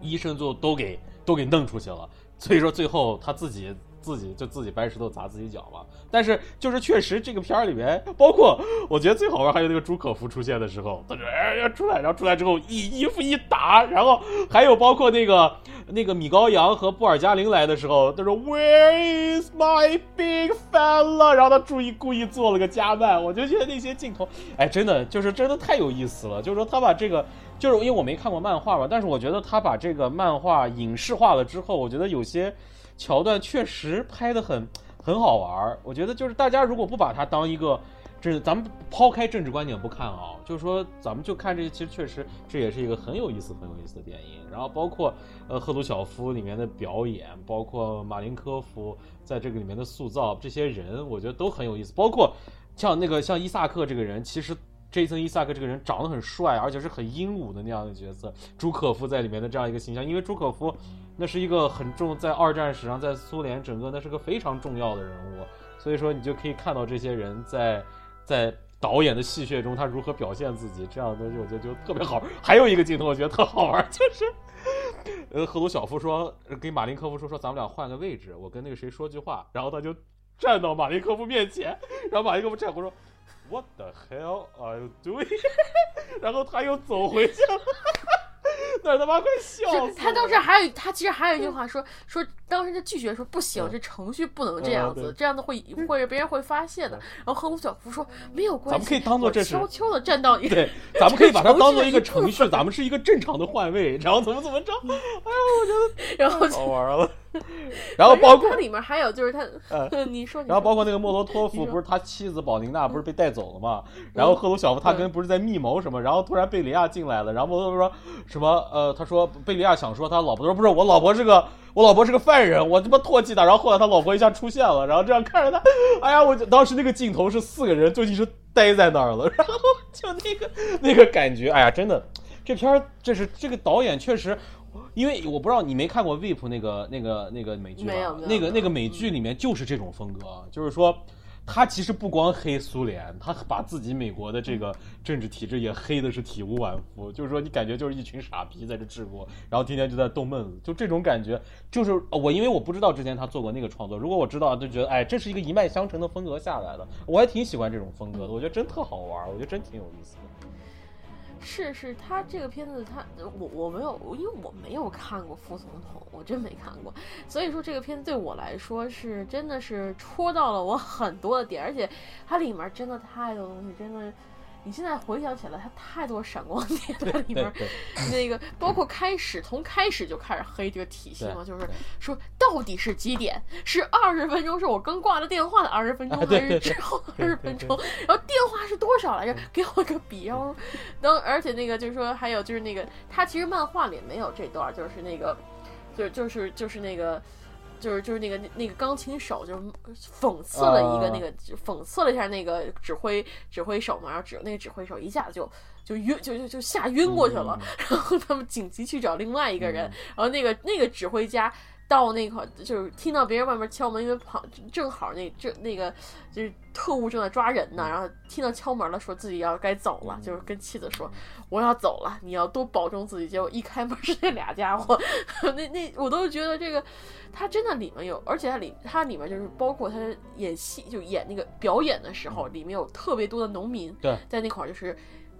医生就都给都给弄出去了。所以说最后他自己自己就自己搬石头砸自己脚嘛。但是就是确实这个片儿里面，包括我觉得最好玩还有那个朱可夫出现的时候，他说哎要出来，然后出来之后一衣服一打，然后还有包括那个那个米高扬和布尔加林来的时候，他说 Where is my big fella？然后他注意故意做了个加慢，我就觉得那些镜头，哎，真的就是真的太有意思了。就是说他把这个，就是因为我没看过漫画嘛，但是我觉得他把这个漫画影视化了之后，我觉得有些桥段确实拍的很很好玩儿。我觉得就是大家如果不把它当一个，这咱们抛开政治观点不看啊，就是说咱们就看这个，其实确实这也是一个很有意思、很有意思的电影。然后包括呃赫鲁晓夫里面的表演，包括马林科夫在这个里面的塑造，这些人我觉得都很有意思。包括像那个像伊萨克这个人，其实。这一层伊萨克这个人长得很帅，而且是很英武的那样的角色。朱可夫在里面的这样一个形象，因为朱可夫那是一个很重在二战史上，在苏联整个那是个非常重要的人物，所以说你就可以看到这些人在在导演的戏谑中他如何表现自己，这样的东西我觉得就特别好。还有一个镜头我觉得特好玩，就是呃赫鲁晓夫说给马林科夫说说咱们俩换个位置，我跟那个谁说句话，然后他就站到马林科夫面前，然后马林科夫站过说。What the hell are you doing？然后他又走回去了，那他妈快笑死！他当时还有他其实还有一句话说说，当时就拒绝说不行，这程序不能这样子，这样子会会别人会发现的。然后赫鲁晓夫说没有关系，咱们可以当做这是悄悄的站到你对，咱们可以把它当做一个程序，咱们是一个正常的换位，然后怎么怎么着？哎呀，我觉得然后好玩了。然后包括它里面还有就是他，你说，然后包括那个莫罗托夫，不是他妻子宝琳娜不是被带走了嘛？然后赫鲁晓夫他跟不是在密谋什么？然后突然贝里亚进来了，然后莫罗托夫说什么？呃，他说贝利亚想说他老婆，他说不是我老婆是个我老婆是个犯人，我他妈唾弃他。然后后来他老婆一下出现了，然后这样看着他，哎呀，我当时那个镜头是四个人就一直待在那儿了，然后就那个那个感觉，哎呀，真的，这片儿这是这个导演确实。因为我不知道你没看过《VIP》那个那个那个美剧吧？没有，那个那个美剧里面就是这种风格，就是说他其实不光黑苏联，他把自己美国的这个政治体制也黑的是体无完肤。就是说你感觉就是一群傻逼在这治国，然后天天就在逗闷子，就这种感觉。就是我因为我不知道之前他做过那个创作，如果我知道，就觉得哎，这是一个一脉相承的风格下来的。我还挺喜欢这种风格的，我觉得真特好玩，我觉得真挺有意思的。是是，他这个片子，他我我没有，因为我没有看过《副总统》，我真没看过，所以说这个片子对我来说是真的是戳到了我很多的点，而且它里面真的太多东西，真的。你现在回想起来，它太多闪光点在里面，那个包括开始从开始就开始黑这个体系嘛，就是说到底是几点？是二十分钟，是我刚挂了电话的二十分钟，还是之后二十分钟？然后电话是多少来着？给我个笔，然后等，而且那个就是说还有就是那个，他其实漫画里没有这段，就是那个，就就是就是那个。就是就是那个那个钢琴手，就是讽刺了一个那个讽刺了一下那个指挥指挥手嘛，然后指那个指挥手一下子就就晕就就就吓晕过去了，然后他们紧急去找另外一个人，然后那个那个指挥家。到那块就是听到别人外面敲门，因为旁正好那正那个就是特务正在抓人呢，然后听到敲门了，说自己要该走了，就是跟妻子说我要走了，你要多保重自己。结果一开门 是那俩家伙，那那我都觉得这个他真的里面有，而且他里他里面就是包括他演戏就演那个表演的时候，里面有特别多的农民在那块就是。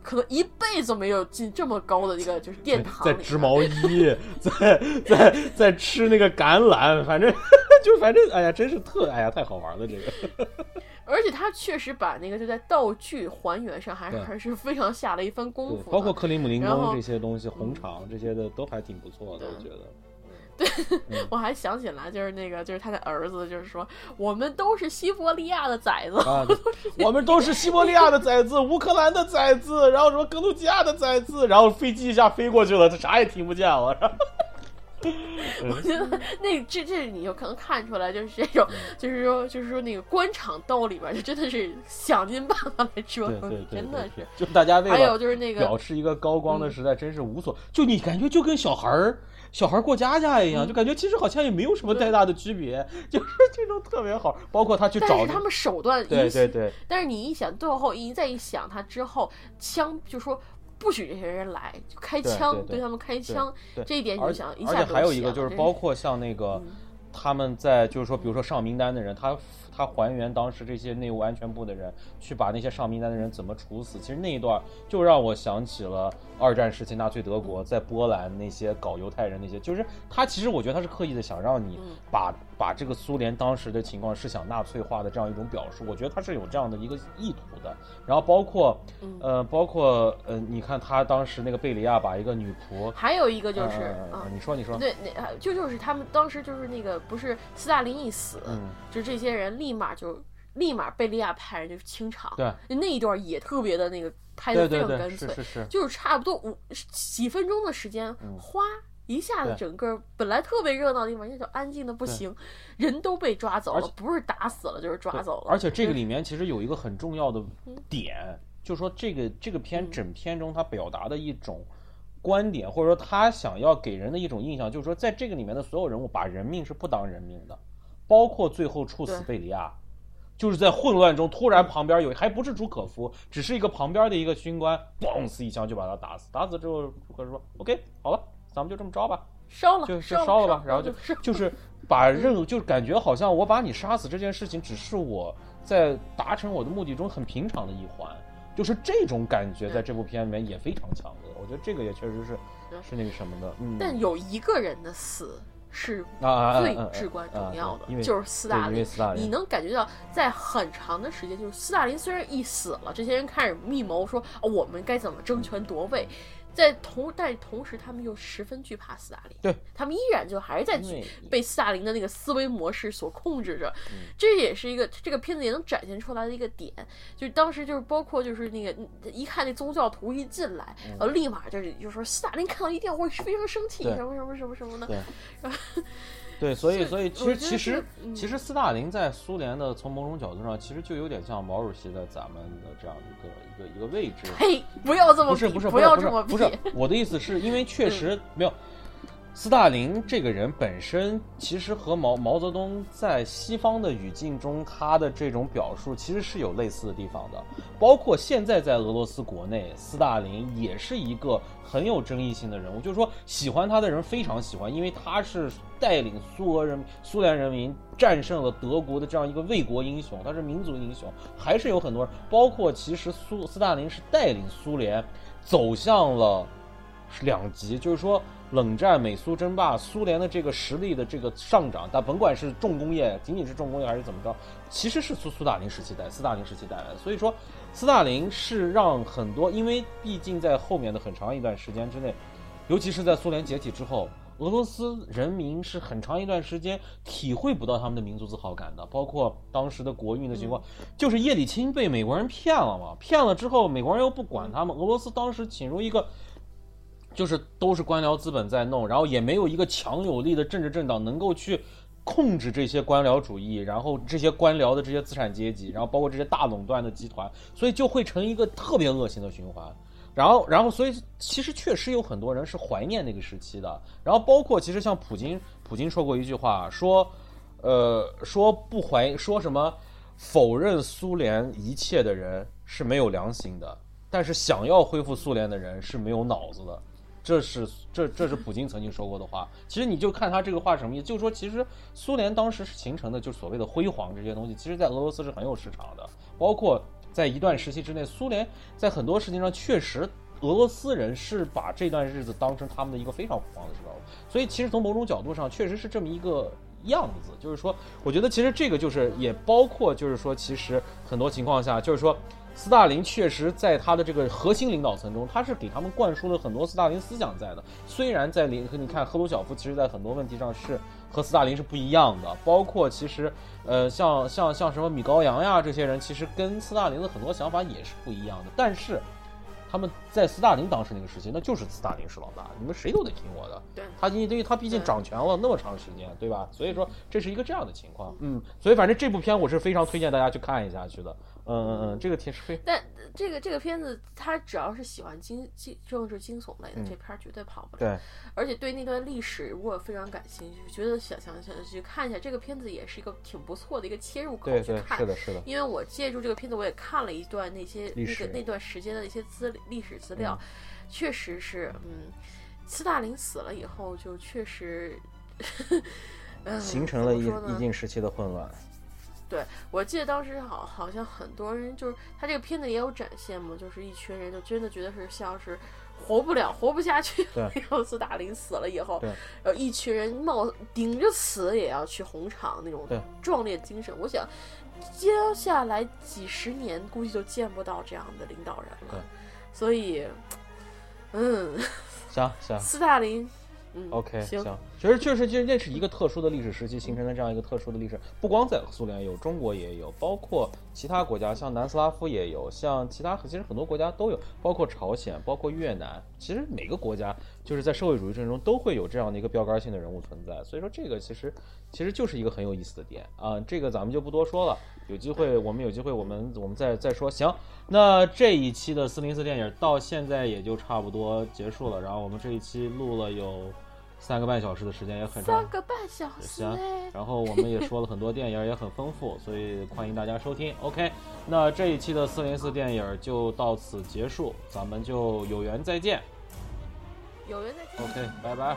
可能一辈子没有进这么高的一个就是殿堂，在织毛衣，在在在吃那个橄榄，反正就反正哎呀，真是特哎呀，太好玩了这个。而且他确实把那个就在道具还原上还还是非常下了一番功夫，包括克里姆林宫这些东西、红场这些的都还挺不错的，我觉得。对，我还想起来，就是那个，就是他的儿子，就是说，我们都是西伯利亚的崽子，我们都是西伯利亚的崽子，乌克兰的崽子，然后什么格鲁吉亚的崽子，然后飞机一下飞过去了，他啥也听不见了。我觉得那这这你就可能看出来，就是这种，就是说，就是说那个官场斗里边，就真的是想尽办法来折腾，真的是，就大家为了还有就是那个表示一个高光的时代，真是无所，就你感觉就跟小孩儿。小孩过家家一样，就感觉其实好像也没有什么太大的区别，就是 这种特别好。包括他去找，但是他们手段对对对。但是你一想，最后一再一想，他之后枪就说不许这些人来，就开枪对他们开枪，这一点你就想一下。而且还有一个就是，包括像那个。他们在就是说，比如说上名单的人，他他还原当时这些内务安全部的人去把那些上名单的人怎么处死，其实那一段就让我想起了二战时期纳粹德国在波兰那些搞犹太人那些，就是他其实我觉得他是刻意的想让你把把这个苏联当时的情况是想纳粹化的这样一种表述，我觉得他是有这样的一个意图的。然后包括呃包括呃你看他当时那个贝利亚把一个女仆，还有一个就是啊你说你说。对那就就是他们当时就是那个不是斯大林一死，就这些人立马就立马贝利亚派人就清场，对，那一段也特别的那个拍的非常干脆，是是是，就是差不多五几分钟的时间，哗一下子整个本来特别热闹的地方，现在就安静的不行，人都被抓走了，不是打死了就是抓走了。而且这个里面其实有一个很重要的点，就是说这个这个片整片中他表达的一种观点，或者说他想要给人的一种印象，就是说在这个里面的所有人物把人命是不当人命的。包括最后处死贝利亚，就是在混乱中突然旁边有还不是朱可夫，只是一个旁边的一个军官，嘣死一枪就把他打死。打死之后，朱可夫说：“OK，好了，咱们就这么着吧，烧了，就就烧了吧。”然后就就是把任务就是感觉好像我把你杀死这件事情，只是我在达成我的目的中很平常的一环，就是这种感觉在这部片里面也非常强烈。我觉得这个也确实是是那个什么的。嗯，但有一个人的死。是最至关重要的，就是斯大林。你能感觉到，在很长的时间，就是斯大林虽然一死了，这些人开始密谋说，我们该怎么争权夺位。在同，但同时他们又十分惧怕斯大林，对他们依然就还是在被斯大林的那个思维模式所控制着，这也是一个这个片子也能展现出来的一个点，就是当时就是包括就是那个一看那宗教徒一进来，然后立马就是就说斯大林看到一定会非常生气，什么什么什么什么的，然后。对，所以所以其实其实其实斯大林在苏联的从某种角度上，其实就有点像毛主席的咱们的这样一个一个一个位置。嘿，不要这么不是不是不要这么不是我的意思是因为确实没有。斯大林这个人本身，其实和毛毛泽东在西方的语境中，他的这种表述其实是有类似的地方的。包括现在在俄罗斯国内，斯大林也是一个很有争议性的人物。就是说，喜欢他的人非常喜欢，因为他是带领苏俄人、苏联人民战胜了德国的这样一个卫国英雄，他是民族英雄。还是有很多人，包括其实苏斯大林是带领苏联走向了两极，就是说。冷战、美苏争霸、苏联的这个实力的这个上涨，但甭管是重工业，仅仅是重工业还是怎么着，其实是苏苏大林时期带斯大林时期带来的。所以说，斯大林是让很多，因为毕竟在后面的很长一段时间之内，尤其是在苏联解体之后，俄罗斯人民是很长一段时间体会不到他们的民族自豪感的。包括当时的国运的情况，就是叶利钦被美国人骗了嘛，骗了之后，美国人又不管他们，俄罗斯当时进入一个。就是都是官僚资本在弄，然后也没有一个强有力的政治政党能够去控制这些官僚主义，然后这些官僚的这些资产阶级，然后包括这些大垄断的集团，所以就会成一个特别恶性的循环。然后，然后，所以其实确实有很多人是怀念那个时期的。然后，包括其实像普京，普京说过一句话，说，呃，说不怀说什么否认苏联一切的人是没有良心的，但是想要恢复苏联的人是没有脑子的。这是这这是普京曾经说过的话。其实你就看他这个话什么意思，就是说，其实苏联当时是形成的，就是所谓的辉煌这些东西，其实在俄罗斯是很有市场的。包括在一段时期之内，苏联在很多事情上确实，俄罗斯人是把这段日子当成他们的一个非常辉煌的时候。所以，其实从某种角度上，确实是这么一个样子。就是说，我觉得其实这个就是也包括，就是说，其实很多情况下，就是说。斯大林确实在他的这个核心领导层中，他是给他们灌输了很多斯大林思想在的。虽然在林，你看赫鲁晓夫，其实在很多问题上是和斯大林是不一样的。包括其实，呃，像像像什么米高扬呀这些人，其实跟斯大林的很多想法也是不一样的。但是，他们在斯大林当时那个时期，那就是斯大林是老大，你们谁都得听我的。对，他因为他毕竟掌权了那么长时间，对吧？所以说这是一个这样的情况。嗯，所以反正这部片我是非常推荐大家去看一下去的。嗯嗯嗯，这个挺是但这个这个片子，他只要是喜欢惊惊政治惊悚类的，这片儿绝对跑不了。对，而且对那段历史如果非常感兴趣，觉得想想想去看一下这个片子，也是一个挺不错的一个切入口去看。是的，是的。因为我借助这个片子，我也看了一段那些那个那段时间的一些资历史资料，确实是，嗯，斯大林死了以后，就确实。形成了一一定时期的混乱。对，我记得当时好好像很多人就是他这个片子也有展现嘛，就是一群人就真的觉得是像是活不了、活不下去。对，然后斯大林死了以后，然后一群人冒顶着死也要去红场那种壮烈精神。我想接下来几十年估计就见不到这样的领导人了。所以，嗯，行行，斯大林。OK，行，其实确实，其实那是一个特殊的历史时期形成的这样一个特殊的历史，不光在苏联有，中国也有，包括其他国家，像南斯拉夫也有，像其他其实很多国家都有，包括朝鲜，包括越南，其实每个国家就是在社会主义阵中都会有这样的一个标杆性的人物存在，所以说这个其实其实就是一个很有意思的点啊，这个咱们就不多说了，有机会我们有机会我们我们再再说。行，那这一期的四零四电影到现在也就差不多结束了，然后我们这一期录了有。三个半小时的时间也很长，三个半小时行。然后我们也说了很多电影，也很丰富，所以欢迎大家收听。OK，那这一期的四零四电影就到此结束，咱们就有缘再见。有缘再见。OK，拜拜。